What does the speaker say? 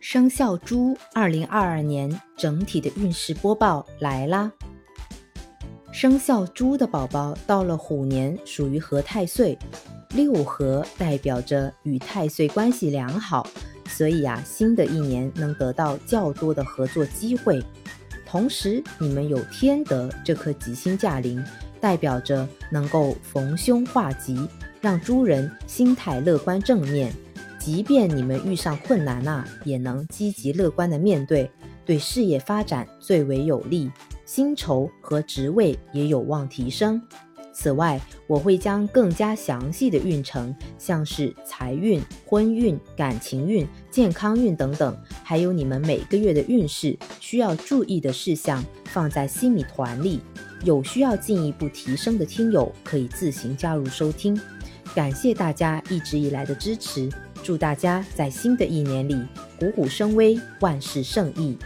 生肖猪二零二二年整体的运势播报来啦！生肖猪的宝宝到了虎年，属于合太岁，六合代表着与太岁关系良好，所以呀，新的一年能得到较多的合作机会。同时，你们有天德这颗吉星驾临，代表着能够逢凶化吉，让猪人心态乐观正面。即便你们遇上困难啊，也能积极乐观的面对，对事业发展最为有利，薪酬和职位也有望提升。此外，我会将更加详细的运程，像是财运、婚运、感情运、健康运等等，还有你们每个月的运势需要注意的事项，放在新米团里。有需要进一步提升的听友，可以自行加入收听。感谢大家一直以来的支持。祝大家在新的一年里虎虎生威，万事胜意。